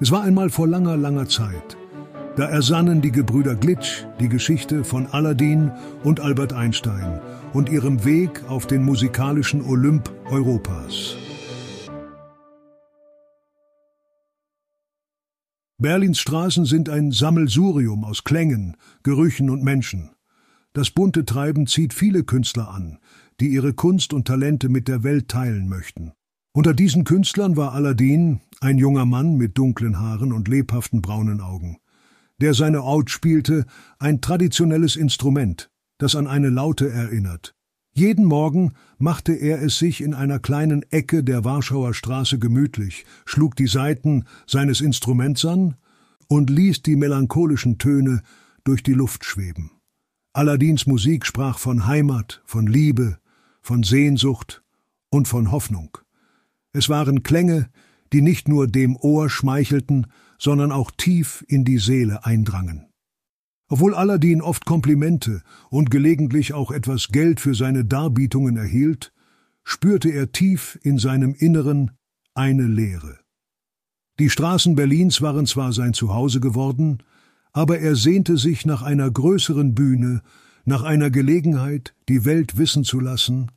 Es war einmal vor langer, langer Zeit. Da ersannen die Gebrüder Glitch die Geschichte von Aladdin und Albert Einstein und ihrem Weg auf den musikalischen Olymp Europas. Berlins Straßen sind ein Sammelsurium aus Klängen, Gerüchen und Menschen. Das bunte Treiben zieht viele Künstler an, die ihre Kunst und Talente mit der Welt teilen möchten. Unter diesen Künstlern war Aladdin ein junger Mann mit dunklen Haaren und lebhaften braunen Augen der seine Out spielte, ein traditionelles Instrument, das an eine Laute erinnert. Jeden Morgen machte er es sich in einer kleinen Ecke der Warschauer Straße gemütlich, schlug die Saiten seines Instruments an und ließ die melancholischen Töne durch die Luft schweben. Aladins Musik sprach von Heimat, von Liebe, von Sehnsucht und von Hoffnung. Es waren Klänge, die nicht nur dem Ohr schmeichelten, sondern auch tief in die Seele eindrangen. Obwohl Aladdin oft Komplimente und gelegentlich auch etwas Geld für seine Darbietungen erhielt, spürte er tief in seinem Inneren eine Leere. Die Straßen Berlins waren zwar sein Zuhause geworden, aber er sehnte sich nach einer größeren Bühne, nach einer Gelegenheit, die Welt wissen zu lassen,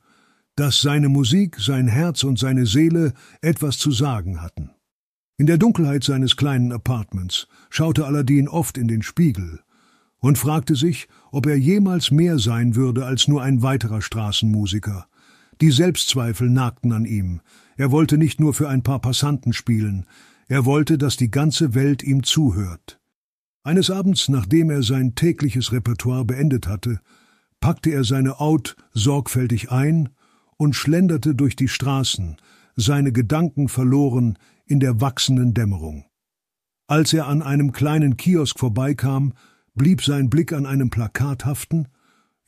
dass seine Musik, sein Herz und seine Seele etwas zu sagen hatten. In der Dunkelheit seines kleinen Apartments schaute Aladdin oft in den Spiegel und fragte sich, ob er jemals mehr sein würde als nur ein weiterer Straßenmusiker. Die Selbstzweifel nagten an ihm. Er wollte nicht nur für ein paar Passanten spielen, er wollte, dass die ganze Welt ihm zuhört. Eines Abends, nachdem er sein tägliches Repertoire beendet hatte, packte er seine Out sorgfältig ein und schlenderte durch die Straßen, seine Gedanken verloren in der wachsenden Dämmerung. Als er an einem kleinen Kiosk vorbeikam, blieb sein Blick an einem Plakat haften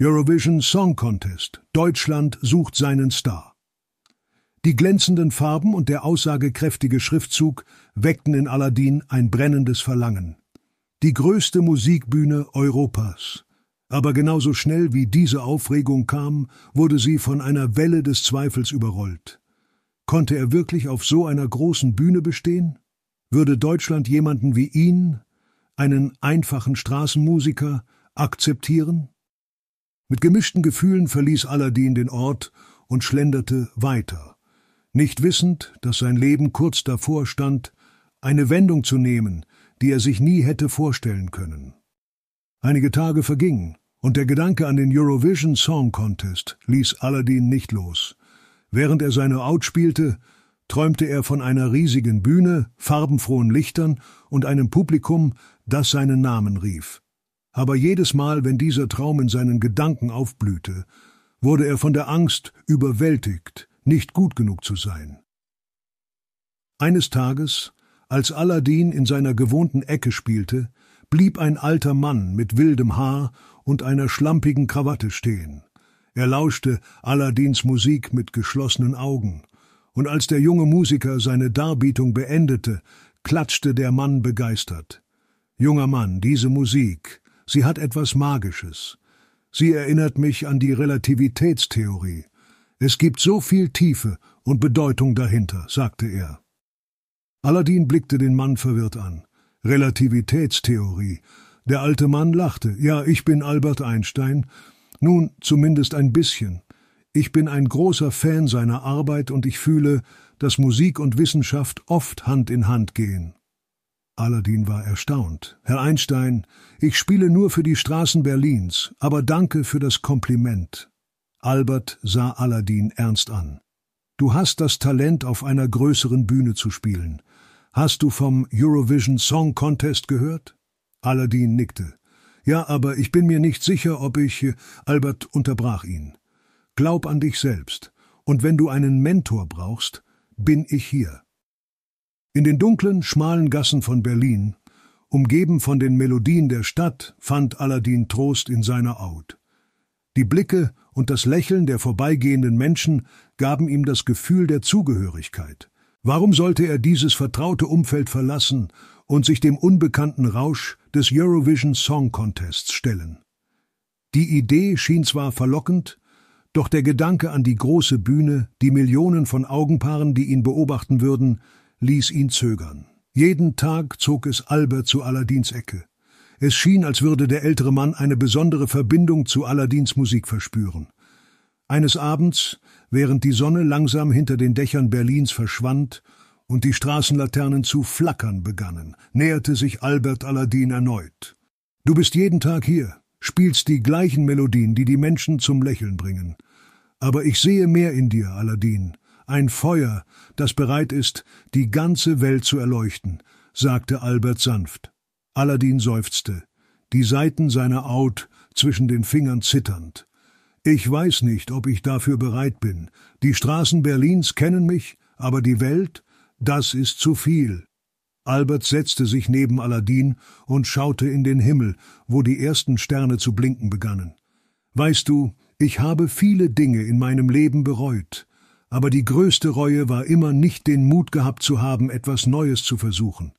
Eurovision Song Contest Deutschland sucht seinen Star. Die glänzenden Farben und der aussagekräftige Schriftzug weckten in Aladdin ein brennendes Verlangen. Die größte Musikbühne Europas. Aber genauso schnell wie diese Aufregung kam, wurde sie von einer Welle des Zweifels überrollt. Konnte er wirklich auf so einer großen Bühne bestehen? Würde Deutschland jemanden wie ihn, einen einfachen Straßenmusiker, akzeptieren? Mit gemischten Gefühlen verließ Aladdin den Ort und schlenderte weiter, nicht wissend, dass sein Leben kurz davor stand, eine Wendung zu nehmen, die er sich nie hätte vorstellen können. Einige Tage vergingen, und der Gedanke an den Eurovision Song Contest ließ Aladdin nicht los. Während er seine Out spielte, träumte er von einer riesigen Bühne, farbenfrohen Lichtern und einem Publikum, das seinen Namen rief. Aber jedes Mal, wenn dieser Traum in seinen Gedanken aufblühte, wurde er von der Angst überwältigt, nicht gut genug zu sein. Eines Tages, als Aladdin in seiner gewohnten Ecke spielte, blieb ein alter Mann mit wildem Haar und einer schlampigen Krawatte stehen. Er lauschte Aladins Musik mit geschlossenen Augen, und als der junge Musiker seine Darbietung beendete, klatschte der Mann begeistert. Junger Mann, diese Musik, sie hat etwas Magisches. Sie erinnert mich an die Relativitätstheorie. Es gibt so viel Tiefe und Bedeutung dahinter, sagte er. Aladdin blickte den Mann verwirrt an. Relativitätstheorie. Der alte Mann lachte. Ja, ich bin Albert Einstein, nun, zumindest ein bisschen. Ich bin ein großer Fan seiner Arbeit und ich fühle, dass Musik und Wissenschaft oft Hand in Hand gehen. Aladdin war erstaunt. Herr Einstein, ich spiele nur für die Straßen Berlins, aber danke für das Kompliment. Albert sah Aladdin ernst an. Du hast das Talent, auf einer größeren Bühne zu spielen. Hast du vom Eurovision Song Contest gehört? Aladdin nickte. Ja, aber ich bin mir nicht sicher, ob ich. Äh, Albert unterbrach ihn. Glaub an dich selbst, und wenn du einen Mentor brauchst, bin ich hier. In den dunklen, schmalen Gassen von Berlin, umgeben von den Melodien der Stadt, fand Aladdin Trost in seiner Aut. Die Blicke und das Lächeln der vorbeigehenden Menschen gaben ihm das Gefühl der Zugehörigkeit. Warum sollte er dieses vertraute Umfeld verlassen und sich dem unbekannten Rausch des Eurovision Song Contests stellen. Die Idee schien zwar verlockend, doch der Gedanke an die große Bühne, die Millionen von Augenpaaren, die ihn beobachten würden, ließ ihn zögern. Jeden Tag zog es Albert zu Aladins Ecke. Es schien, als würde der ältere Mann eine besondere Verbindung zu Aladins Musik verspüren. Eines Abends, während die Sonne langsam hinter den Dächern Berlins verschwand und die Straßenlaternen zu flackern begannen, näherte sich Albert Aladin erneut. Du bist jeden Tag hier, spielst die gleichen Melodien, die die Menschen zum Lächeln bringen. Aber ich sehe mehr in dir, Aladin, ein Feuer, das bereit ist, die ganze Welt zu erleuchten, sagte Albert sanft. Aladin seufzte, die Seiten seiner Haut zwischen den Fingern zitternd. Ich weiß nicht, ob ich dafür bereit bin. Die Straßen Berlins kennen mich, aber die Welt, das ist zu viel. Albert setzte sich neben Aladin und schaute in den Himmel, wo die ersten Sterne zu blinken begannen. Weißt du, ich habe viele Dinge in meinem Leben bereut, aber die größte Reue war immer nicht den Mut gehabt zu haben, etwas Neues zu versuchen.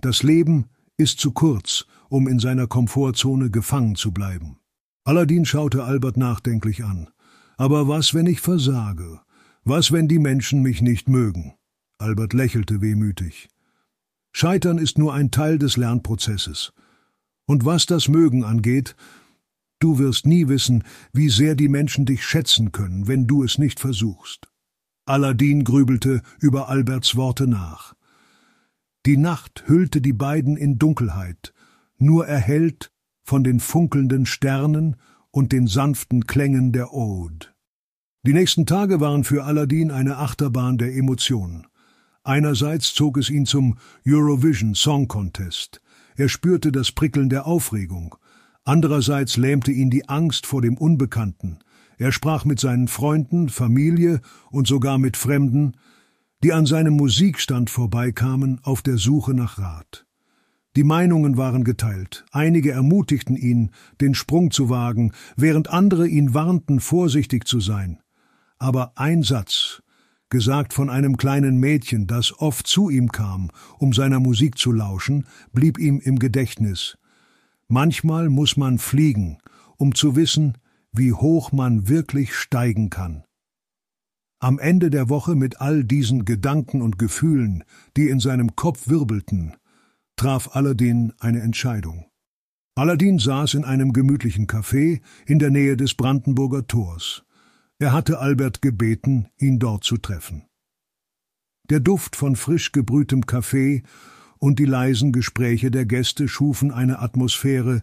Das Leben ist zu kurz, um in seiner Komfortzone gefangen zu bleiben. Aladdin schaute Albert nachdenklich an. Aber was, wenn ich versage? Was, wenn die Menschen mich nicht mögen? Albert lächelte wehmütig. Scheitern ist nur ein Teil des Lernprozesses. Und was das Mögen angeht, du wirst nie wissen, wie sehr die Menschen dich schätzen können, wenn du es nicht versuchst. Aladdin grübelte über Alberts Worte nach. Die Nacht hüllte die beiden in Dunkelheit, nur erhellt von den funkelnden Sternen und den sanften Klängen der Ode. Die nächsten Tage waren für Aladdin eine Achterbahn der Emotionen. Einerseits zog es ihn zum Eurovision Song Contest. Er spürte das Prickeln der Aufregung. Andererseits lähmte ihn die Angst vor dem Unbekannten. Er sprach mit seinen Freunden, Familie und sogar mit Fremden, die an seinem Musikstand vorbeikamen, auf der Suche nach Rat. Die Meinungen waren geteilt. Einige ermutigten ihn, den Sprung zu wagen, während andere ihn warnten, vorsichtig zu sein. Aber ein Satz, gesagt von einem kleinen Mädchen, das oft zu ihm kam, um seiner Musik zu lauschen, blieb ihm im Gedächtnis. Manchmal muss man fliegen, um zu wissen, wie hoch man wirklich steigen kann. Am Ende der Woche mit all diesen Gedanken und Gefühlen, die in seinem Kopf wirbelten, traf Aladdin eine Entscheidung. Aladdin saß in einem gemütlichen Café in der Nähe des Brandenburger Tors. Er hatte Albert gebeten, ihn dort zu treffen. Der Duft von frisch gebrühtem Kaffee und die leisen Gespräche der Gäste schufen eine Atmosphäre,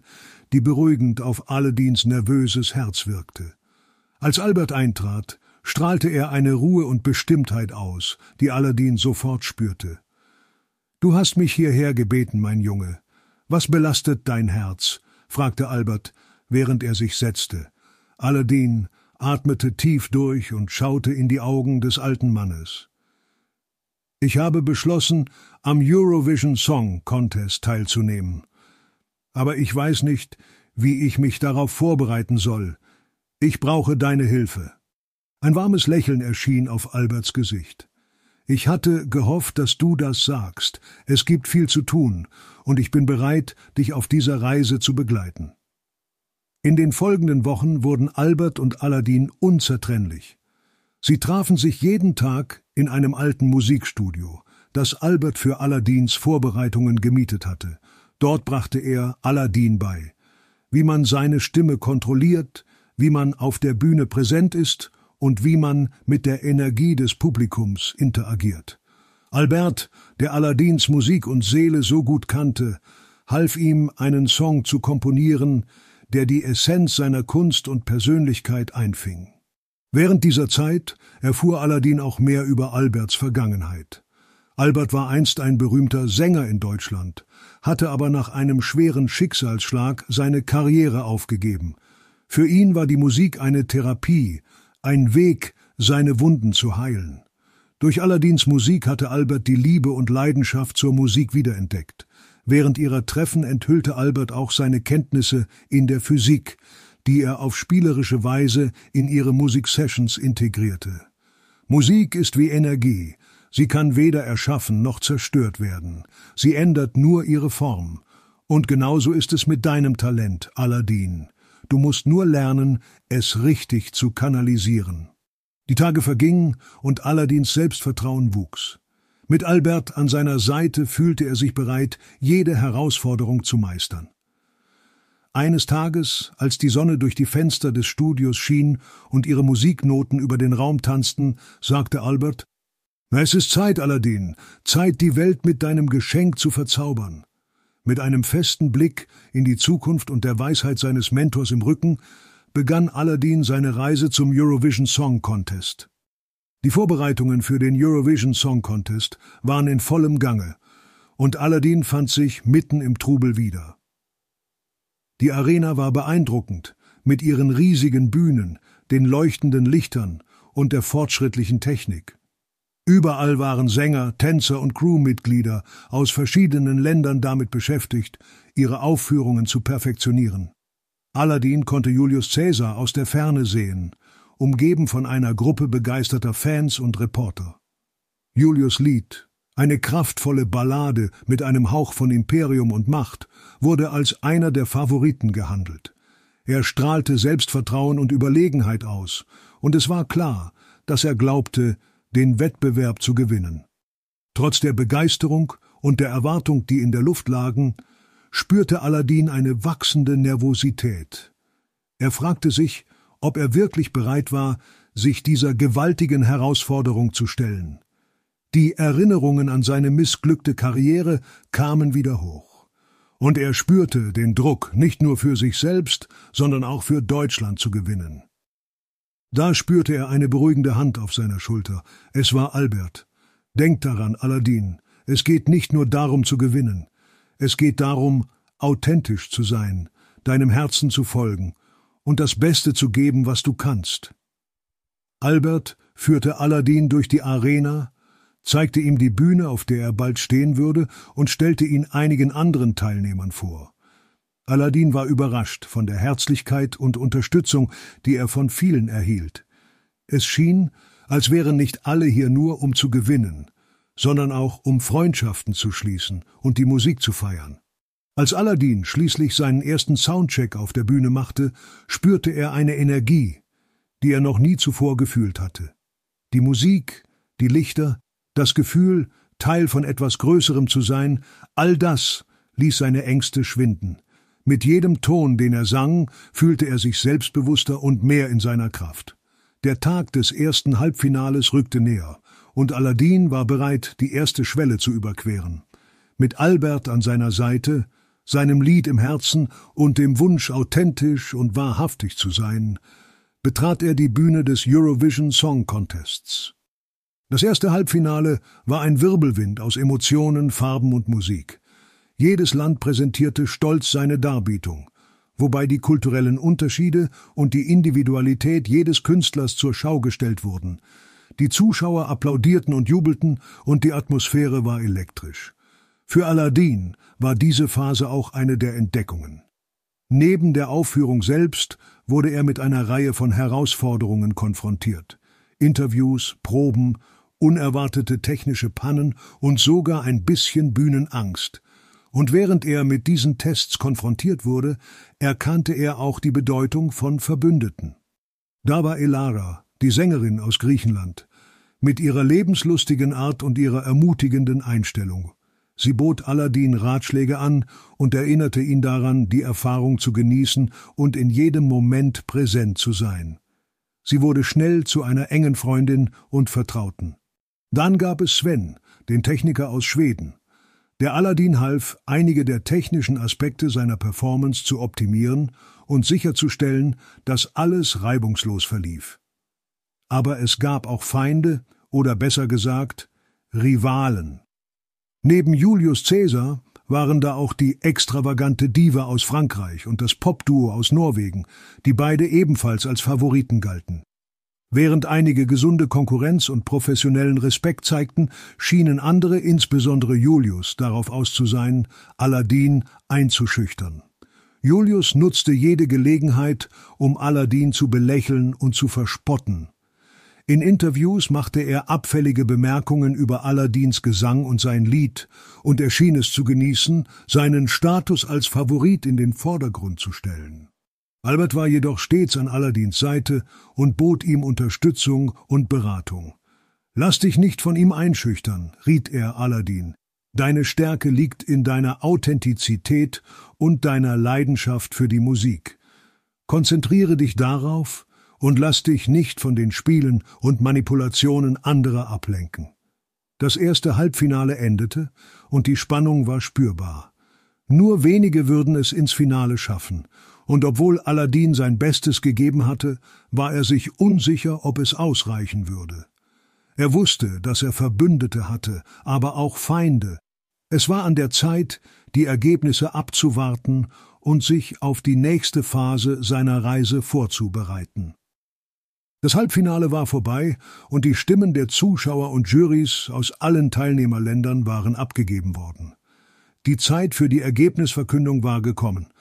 die beruhigend auf Aladdins nervöses Herz wirkte. Als Albert eintrat, strahlte er eine Ruhe und Bestimmtheit aus, die Aladdin sofort spürte. Du hast mich hierher gebeten, mein Junge. Was belastet dein Herz? fragte Albert, während er sich setzte. Aladdin atmete tief durch und schaute in die Augen des alten Mannes. Ich habe beschlossen, am Eurovision Song Contest teilzunehmen. Aber ich weiß nicht, wie ich mich darauf vorbereiten soll. Ich brauche deine Hilfe. Ein warmes Lächeln erschien auf Alberts Gesicht. Ich hatte gehofft, dass du das sagst. Es gibt viel zu tun, und ich bin bereit, dich auf dieser Reise zu begleiten. In den folgenden Wochen wurden Albert und Aladdin unzertrennlich. Sie trafen sich jeden Tag in einem alten Musikstudio, das Albert für Aladdins Vorbereitungen gemietet hatte. Dort brachte er Aladdin bei, wie man seine Stimme kontrolliert, wie man auf der Bühne präsent ist und wie man mit der Energie des Publikums interagiert. Albert, der Aladdins Musik und Seele so gut kannte, half ihm, einen Song zu komponieren, der die Essenz seiner Kunst und Persönlichkeit einfing. Während dieser Zeit erfuhr Aladdin auch mehr über Alberts Vergangenheit. Albert war einst ein berühmter Sänger in Deutschland, hatte aber nach einem schweren Schicksalsschlag seine Karriere aufgegeben. Für ihn war die Musik eine Therapie, ein Weg, seine Wunden zu heilen. Durch Aladins Musik hatte Albert die Liebe und Leidenschaft zur Musik wiederentdeckt. Während ihrer Treffen enthüllte Albert auch seine Kenntnisse in der Physik, die er auf spielerische Weise in ihre Musiksessions integrierte. Musik ist wie Energie, sie kann weder erschaffen noch zerstört werden, sie ändert nur ihre Form. Und genauso ist es mit deinem Talent, Aladdin. Du musst nur lernen, es richtig zu kanalisieren. Die Tage vergingen und Aladins Selbstvertrauen wuchs. Mit Albert an seiner Seite fühlte er sich bereit, jede Herausforderung zu meistern. Eines Tages, als die Sonne durch die Fenster des Studios schien und ihre Musiknoten über den Raum tanzten, sagte Albert Es ist Zeit, Aladdin, Zeit, die Welt mit deinem Geschenk zu verzaubern. Mit einem festen Blick in die Zukunft und der Weisheit seines Mentors im Rücken begann Aladdin seine Reise zum Eurovision Song Contest. Die Vorbereitungen für den Eurovision Song Contest waren in vollem Gange, und Aladdin fand sich mitten im Trubel wieder. Die Arena war beeindruckend, mit ihren riesigen Bühnen, den leuchtenden Lichtern und der fortschrittlichen Technik. Überall waren Sänger, Tänzer und Crewmitglieder aus verschiedenen Ländern damit beschäftigt, ihre Aufführungen zu perfektionieren. Aladdin konnte Julius Caesar aus der Ferne sehen, umgeben von einer Gruppe begeisterter Fans und Reporter. Julius Lied, eine kraftvolle Ballade mit einem Hauch von Imperium und Macht, wurde als einer der Favoriten gehandelt. Er strahlte Selbstvertrauen und Überlegenheit aus, und es war klar, dass er glaubte, den Wettbewerb zu gewinnen. Trotz der Begeisterung und der Erwartung, die in der Luft lagen, spürte Aladdin eine wachsende Nervosität. Er fragte sich, ob er wirklich bereit war, sich dieser gewaltigen Herausforderung zu stellen. Die Erinnerungen an seine missglückte Karriere kamen wieder hoch. Und er spürte den Druck, nicht nur für sich selbst, sondern auch für Deutschland zu gewinnen. Da spürte er eine beruhigende Hand auf seiner Schulter. Es war Albert. Denk daran, Aladdin, es geht nicht nur darum zu gewinnen. Es geht darum, authentisch zu sein, deinem Herzen zu folgen und das Beste zu geben, was du kannst. Albert führte Aladdin durch die Arena, zeigte ihm die Bühne, auf der er bald stehen würde, und stellte ihn einigen anderen Teilnehmern vor. Aladdin war überrascht von der Herzlichkeit und Unterstützung, die er von vielen erhielt. Es schien, als wären nicht alle hier nur, um zu gewinnen, sondern auch um Freundschaften zu schließen und die Musik zu feiern. Als Aladdin schließlich seinen ersten Soundcheck auf der Bühne machte, spürte er eine Energie, die er noch nie zuvor gefühlt hatte. Die Musik, die Lichter, das Gefühl, Teil von etwas Größerem zu sein, all das ließ seine Ängste schwinden. Mit jedem Ton, den er sang, fühlte er sich selbstbewusster und mehr in seiner Kraft. Der Tag des ersten Halbfinales rückte näher, und Aladdin war bereit, die erste Schwelle zu überqueren. Mit Albert an seiner Seite, seinem Lied im Herzen und dem Wunsch, authentisch und wahrhaftig zu sein, betrat er die Bühne des Eurovision Song Contests. Das erste Halbfinale war ein Wirbelwind aus Emotionen, Farben und Musik. Jedes Land präsentierte stolz seine Darbietung, wobei die kulturellen Unterschiede und die Individualität jedes Künstlers zur Schau gestellt wurden. Die Zuschauer applaudierten und jubelten, und die Atmosphäre war elektrisch. Für Aladdin war diese Phase auch eine der Entdeckungen. Neben der Aufführung selbst wurde er mit einer Reihe von Herausforderungen konfrontiert. Interviews, Proben, unerwartete technische Pannen und sogar ein bisschen Bühnenangst, und während er mit diesen Tests konfrontiert wurde, erkannte er auch die Bedeutung von Verbündeten. Da war Elara, die Sängerin aus Griechenland, mit ihrer lebenslustigen Art und ihrer ermutigenden Einstellung. Sie bot Aladdin Ratschläge an und erinnerte ihn daran, die Erfahrung zu genießen und in jedem Moment präsent zu sein. Sie wurde schnell zu einer engen Freundin und Vertrauten. Dann gab es Sven, den Techniker aus Schweden. Der Aladdin half, einige der technischen Aspekte seiner Performance zu optimieren und sicherzustellen, dass alles reibungslos verlief. Aber es gab auch Feinde, oder besser gesagt, Rivalen. Neben Julius Caesar waren da auch die extravagante Diva aus Frankreich und das Popduo aus Norwegen, die beide ebenfalls als Favoriten galten. Während einige gesunde Konkurrenz und professionellen Respekt zeigten, schienen andere, insbesondere Julius, darauf aus zu sein, Aladdin einzuschüchtern. Julius nutzte jede Gelegenheit, um Aladdin zu belächeln und zu verspotten. In Interviews machte er abfällige Bemerkungen über Aladdins Gesang und sein Lied, und er schien es zu genießen, seinen Status als Favorit in den Vordergrund zu stellen. Albert war jedoch stets an Aladdins Seite und bot ihm Unterstützung und Beratung. Lass dich nicht von ihm einschüchtern, riet er Aladdin. Deine Stärke liegt in deiner Authentizität und deiner Leidenschaft für die Musik. Konzentriere dich darauf und lass dich nicht von den Spielen und Manipulationen anderer ablenken. Das erste Halbfinale endete und die Spannung war spürbar. Nur wenige würden es ins Finale schaffen, und obwohl Aladdin sein Bestes gegeben hatte, war er sich unsicher, ob es ausreichen würde. Er wusste, dass er Verbündete hatte, aber auch Feinde. Es war an der Zeit, die Ergebnisse abzuwarten und sich auf die nächste Phase seiner Reise vorzubereiten. Das Halbfinale war vorbei und die Stimmen der Zuschauer und Jurys aus allen Teilnehmerländern waren abgegeben worden. Die Zeit für die Ergebnisverkündung war gekommen.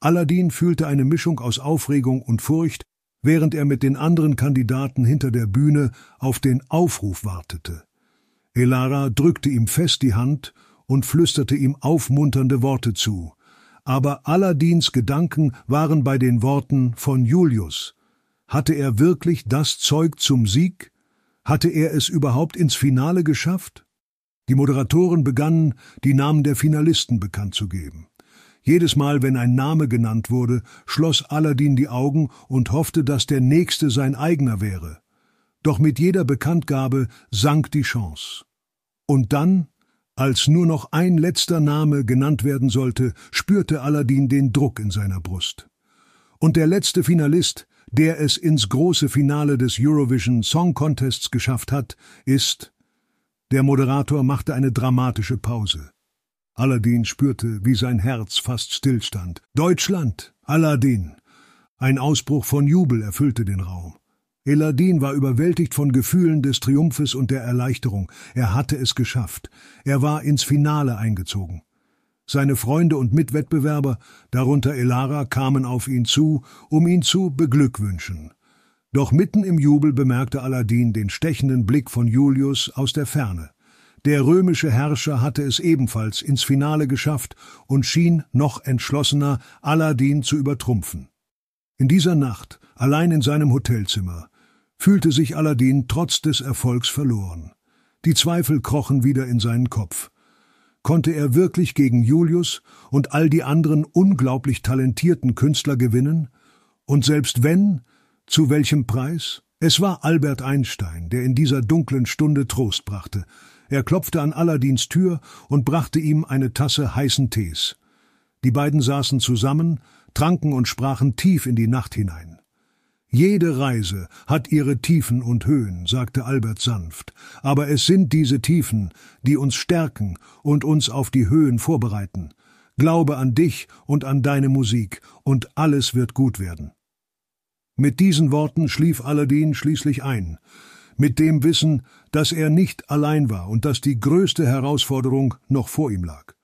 Aladdin fühlte eine Mischung aus Aufregung und Furcht, während er mit den anderen Kandidaten hinter der Bühne auf den Aufruf wartete. Elara drückte ihm fest die Hand und flüsterte ihm aufmunternde Worte zu. Aber Aladins Gedanken waren bei den Worten von Julius. Hatte er wirklich das Zeug zum Sieg? Hatte er es überhaupt ins Finale geschafft? Die Moderatoren begannen, die Namen der Finalisten bekannt zu geben. Jedes Mal, wenn ein Name genannt wurde, schloss Aladdin die Augen und hoffte, dass der nächste sein eigener wäre. Doch mit jeder Bekanntgabe sank die Chance. Und dann, als nur noch ein letzter Name genannt werden sollte, spürte Aladdin den Druck in seiner Brust. Und der letzte Finalist, der es ins große Finale des Eurovision Song Contests geschafft hat, ist der Moderator machte eine dramatische Pause. Aladdin spürte, wie sein Herz fast stillstand. Deutschland! Aladdin! Ein Ausbruch von Jubel erfüllte den Raum. Eladin war überwältigt von Gefühlen des Triumphes und der Erleichterung. Er hatte es geschafft. Er war ins Finale eingezogen. Seine Freunde und Mitwettbewerber, darunter Elara, kamen auf ihn zu, um ihn zu beglückwünschen. Doch mitten im Jubel bemerkte Aladdin den stechenden Blick von Julius aus der Ferne. Der römische Herrscher hatte es ebenfalls ins Finale geschafft und schien noch entschlossener, Aladdin zu übertrumpfen. In dieser Nacht, allein in seinem Hotelzimmer, fühlte sich Aladdin trotz des Erfolgs verloren. Die Zweifel krochen wieder in seinen Kopf. Konnte er wirklich gegen Julius und all die anderen unglaublich talentierten Künstler gewinnen? Und selbst wenn, zu welchem Preis? Es war Albert Einstein, der in dieser dunklen Stunde Trost brachte, er klopfte an Aladins Tür und brachte ihm eine Tasse heißen Tees. Die beiden saßen zusammen, tranken und sprachen tief in die Nacht hinein. Jede Reise hat ihre Tiefen und Höhen, sagte Albert sanft, aber es sind diese Tiefen, die uns stärken und uns auf die Höhen vorbereiten. Glaube an dich und an deine Musik, und alles wird gut werden. Mit diesen Worten schlief Aladdin schließlich ein, mit dem Wissen, dass er nicht allein war und dass die größte Herausforderung noch vor ihm lag.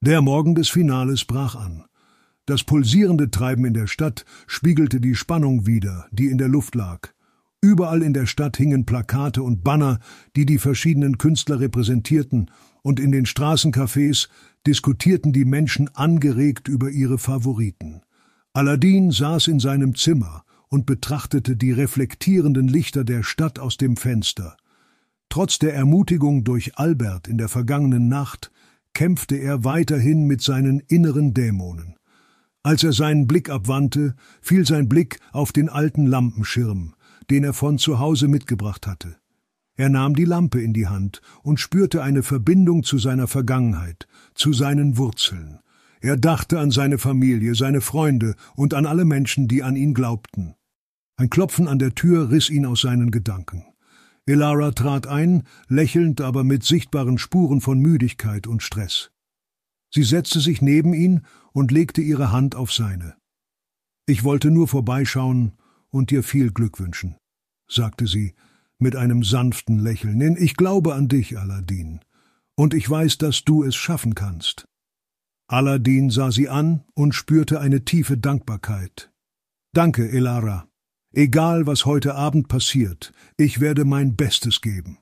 Der Morgen des Finales brach an. Das pulsierende Treiben in der Stadt spiegelte die Spannung wider, die in der Luft lag. Überall in der Stadt hingen Plakate und Banner, die die verschiedenen Künstler repräsentierten, und in den Straßencafés diskutierten die Menschen angeregt über ihre Favoriten. Aladdin saß in seinem Zimmer, und betrachtete die reflektierenden Lichter der Stadt aus dem Fenster. Trotz der Ermutigung durch Albert in der vergangenen Nacht kämpfte er weiterhin mit seinen inneren Dämonen. Als er seinen Blick abwandte, fiel sein Blick auf den alten Lampenschirm, den er von zu Hause mitgebracht hatte. Er nahm die Lampe in die Hand und spürte eine Verbindung zu seiner Vergangenheit, zu seinen Wurzeln. Er dachte an seine Familie, seine Freunde und an alle Menschen, die an ihn glaubten. Ein Klopfen an der Tür riss ihn aus seinen Gedanken. Elara trat ein, lächelnd, aber mit sichtbaren Spuren von Müdigkeit und Stress. Sie setzte sich neben ihn und legte ihre Hand auf seine. Ich wollte nur vorbeischauen und dir viel Glück wünschen, sagte sie mit einem sanften Lächeln, denn ich glaube an dich, Aladdin, und ich weiß, dass du es schaffen kannst. Aladdin sah sie an und spürte eine tiefe Dankbarkeit. Danke, Elara. Egal, was heute Abend passiert, ich werde mein Bestes geben.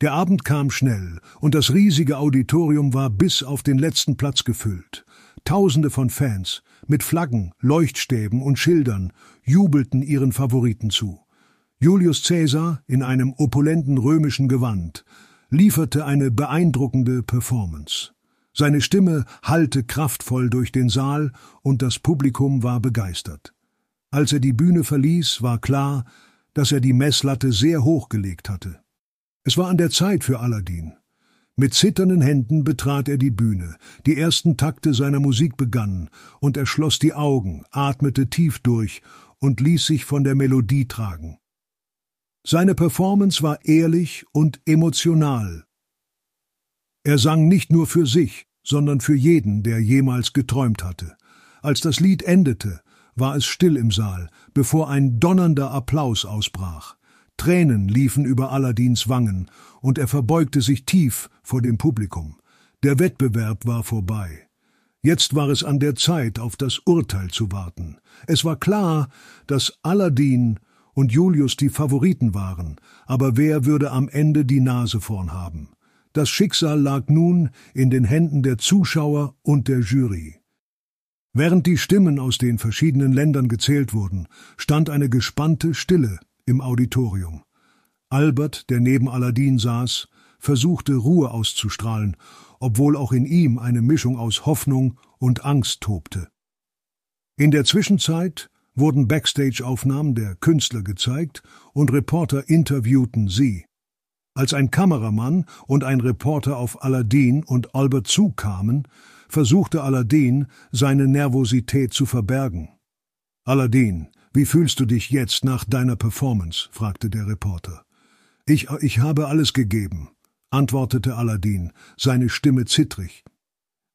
Der Abend kam schnell, und das riesige Auditorium war bis auf den letzten Platz gefüllt. Tausende von Fans, mit Flaggen, Leuchtstäben und Schildern, jubelten ihren Favoriten zu. Julius Caesar in einem opulenten römischen Gewand lieferte eine beeindruckende Performance. Seine Stimme hallte kraftvoll durch den Saal und das Publikum war begeistert. Als er die Bühne verließ, war klar, dass er die Messlatte sehr hoch gelegt hatte. Es war an der Zeit für Aladdin. Mit zitternden Händen betrat er die Bühne, die ersten Takte seiner Musik begannen, und er schloss die Augen, atmete tief durch und ließ sich von der Melodie tragen. Seine Performance war ehrlich und emotional. Er sang nicht nur für sich, sondern für jeden, der jemals geträumt hatte. Als das Lied endete, war es still im Saal, bevor ein donnernder Applaus ausbrach. Tränen liefen über Aladins Wangen, und er verbeugte sich tief vor dem Publikum. Der Wettbewerb war vorbei. Jetzt war es an der Zeit, auf das Urteil zu warten. Es war klar, dass Aladin und Julius die Favoriten waren, aber wer würde am Ende die Nase vorn haben? Das Schicksal lag nun in den Händen der Zuschauer und der Jury. Während die Stimmen aus den verschiedenen Ländern gezählt wurden, stand eine gespannte Stille im Auditorium. Albert, der neben Aladdin saß, versuchte Ruhe auszustrahlen, obwohl auch in ihm eine Mischung aus Hoffnung und Angst tobte. In der Zwischenzeit wurden Backstage-Aufnahmen der Künstler gezeigt und Reporter interviewten sie. Als ein Kameramann und ein Reporter auf Aladdin und Albert zukamen, versuchte Aladdin, seine Nervosität zu verbergen. Aladdin, wie fühlst du dich jetzt nach deiner Performance? fragte der Reporter. Ich, ich habe alles gegeben, antwortete Aladdin, seine Stimme zittrig.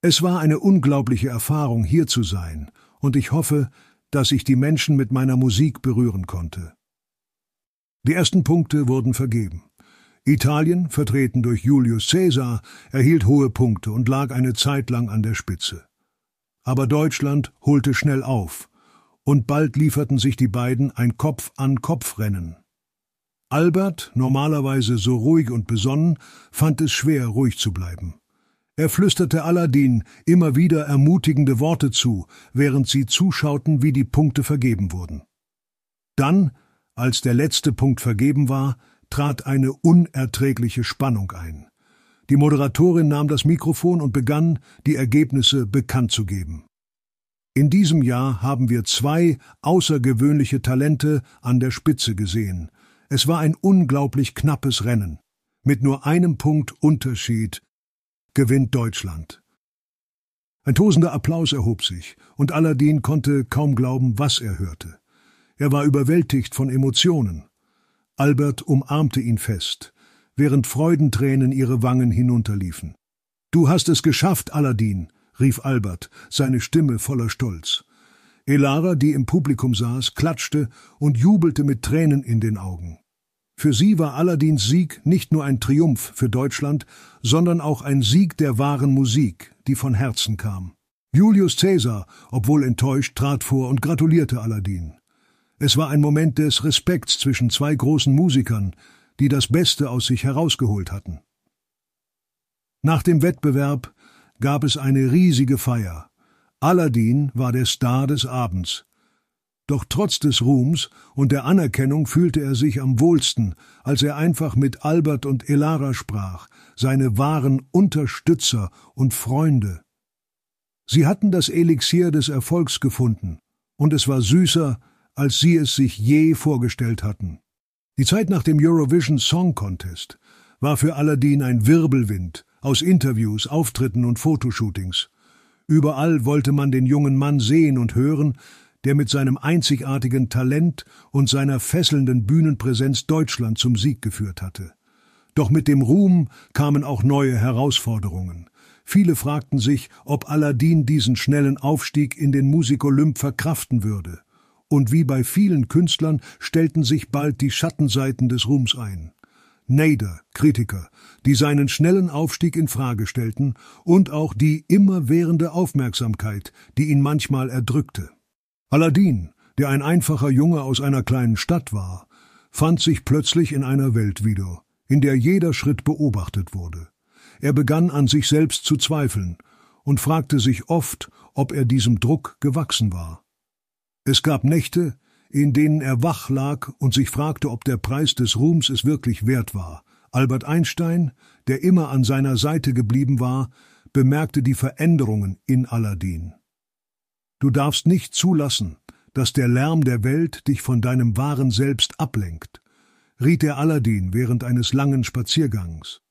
Es war eine unglaubliche Erfahrung, hier zu sein, und ich hoffe, dass ich die Menschen mit meiner Musik berühren konnte. Die ersten Punkte wurden vergeben. Italien, vertreten durch Julius Caesar, erhielt hohe Punkte und lag eine Zeit lang an der Spitze. Aber Deutschland holte schnell auf, und bald lieferten sich die beiden ein Kopf-an-Kopf-Rennen. Albert, normalerweise so ruhig und besonnen, fand es schwer, ruhig zu bleiben. Er flüsterte Aladdin immer wieder ermutigende Worte zu, während sie zuschauten, wie die Punkte vergeben wurden. Dann, als der letzte Punkt vergeben war, trat eine unerträgliche Spannung ein. Die Moderatorin nahm das Mikrofon und begann, die Ergebnisse bekannt zu geben. In diesem Jahr haben wir zwei außergewöhnliche Talente an der Spitze gesehen. Es war ein unglaublich knappes Rennen. Mit nur einem Punkt Unterschied gewinnt Deutschland. Ein tosender Applaus erhob sich, und Aladdin konnte kaum glauben, was er hörte. Er war überwältigt von Emotionen. Albert umarmte ihn fest, während Freudentränen ihre Wangen hinunterliefen. Du hast es geschafft, Aladdin, rief Albert, seine Stimme voller Stolz. Elara, die im Publikum saß, klatschte und jubelte mit Tränen in den Augen. Für sie war Aladins Sieg nicht nur ein Triumph für Deutschland, sondern auch ein Sieg der wahren Musik, die von Herzen kam. Julius Caesar, obwohl enttäuscht, trat vor und gratulierte Aladin. Es war ein Moment des Respekts zwischen zwei großen Musikern, die das Beste aus sich herausgeholt hatten. Nach dem Wettbewerb gab es eine riesige Feier. Aladdin war der Star des Abends. Doch trotz des Ruhms und der Anerkennung fühlte er sich am wohlsten, als er einfach mit Albert und Elara sprach, seine wahren Unterstützer und Freunde. Sie hatten das Elixier des Erfolgs gefunden, und es war süßer, als sie es sich je vorgestellt hatten. Die Zeit nach dem Eurovision Song Contest war für Aladdin ein Wirbelwind aus Interviews, Auftritten und Fotoshootings. Überall wollte man den jungen Mann sehen und hören, der mit seinem einzigartigen Talent und seiner fesselnden Bühnenpräsenz Deutschland zum Sieg geführt hatte. Doch mit dem Ruhm kamen auch neue Herausforderungen. Viele fragten sich, ob Aladdin diesen schnellen Aufstieg in den Musikolymp verkraften würde und wie bei vielen Künstlern stellten sich bald die Schattenseiten des Ruhms ein. Nader, Kritiker, die seinen schnellen Aufstieg in Frage stellten und auch die immerwährende Aufmerksamkeit, die ihn manchmal erdrückte. Aladdin, der ein einfacher Junge aus einer kleinen Stadt war, fand sich plötzlich in einer Welt wieder, in der jeder Schritt beobachtet wurde. Er begann an sich selbst zu zweifeln und fragte sich oft, ob er diesem Druck gewachsen war. Es gab Nächte, in denen er wach lag und sich fragte, ob der Preis des Ruhms es wirklich wert war. Albert Einstein, der immer an seiner Seite geblieben war, bemerkte die Veränderungen in Aladdin. Du darfst nicht zulassen, dass der Lärm der Welt dich von deinem wahren Selbst ablenkt, riet er Aladdin während eines langen Spaziergangs.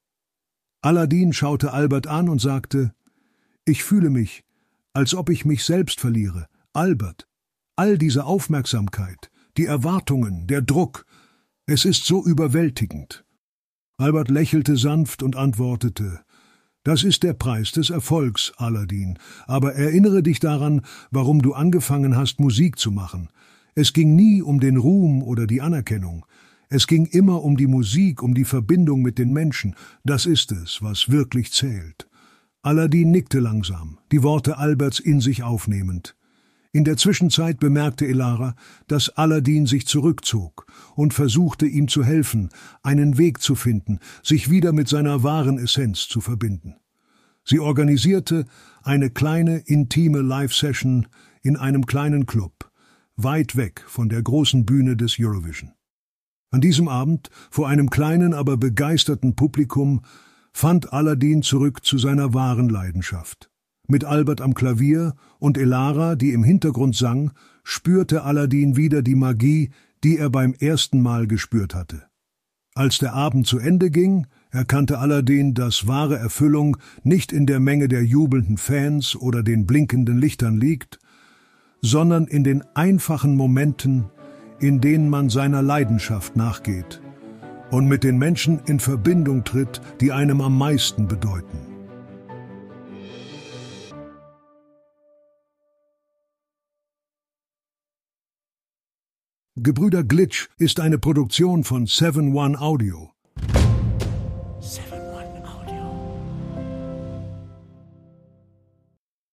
Aladdin schaute Albert an und sagte, Ich fühle mich, als ob ich mich selbst verliere. Albert, all diese Aufmerksamkeit, die Erwartungen, der Druck, es ist so überwältigend. Albert lächelte sanft und antwortete, das ist der Preis des Erfolgs, Aladdin, aber erinnere dich daran, warum du angefangen hast, Musik zu machen. Es ging nie um den Ruhm oder die Anerkennung. Es ging immer um die Musik, um die Verbindung mit den Menschen. Das ist es, was wirklich zählt. Aladdin nickte langsam, die Worte Alberts in sich aufnehmend. In der Zwischenzeit bemerkte Elara, dass Aladdin sich zurückzog und versuchte, ihm zu helfen, einen Weg zu finden, sich wieder mit seiner wahren Essenz zu verbinden. Sie organisierte eine kleine, intime Live-Session in einem kleinen Club, weit weg von der großen Bühne des Eurovision. An diesem Abend, vor einem kleinen, aber begeisterten Publikum, fand Aladdin zurück zu seiner wahren Leidenschaft. Mit Albert am Klavier und Elara, die im Hintergrund sang, spürte Aladdin wieder die Magie, die er beim ersten Mal gespürt hatte. Als der Abend zu Ende ging, erkannte Aladdin, dass wahre Erfüllung nicht in der Menge der jubelnden Fans oder den blinkenden Lichtern liegt, sondern in den einfachen Momenten, in denen man seiner Leidenschaft nachgeht und mit den Menschen in Verbindung tritt, die einem am meisten bedeuten. Gebrüder Glitch ist eine Produktion von 7 One Audio.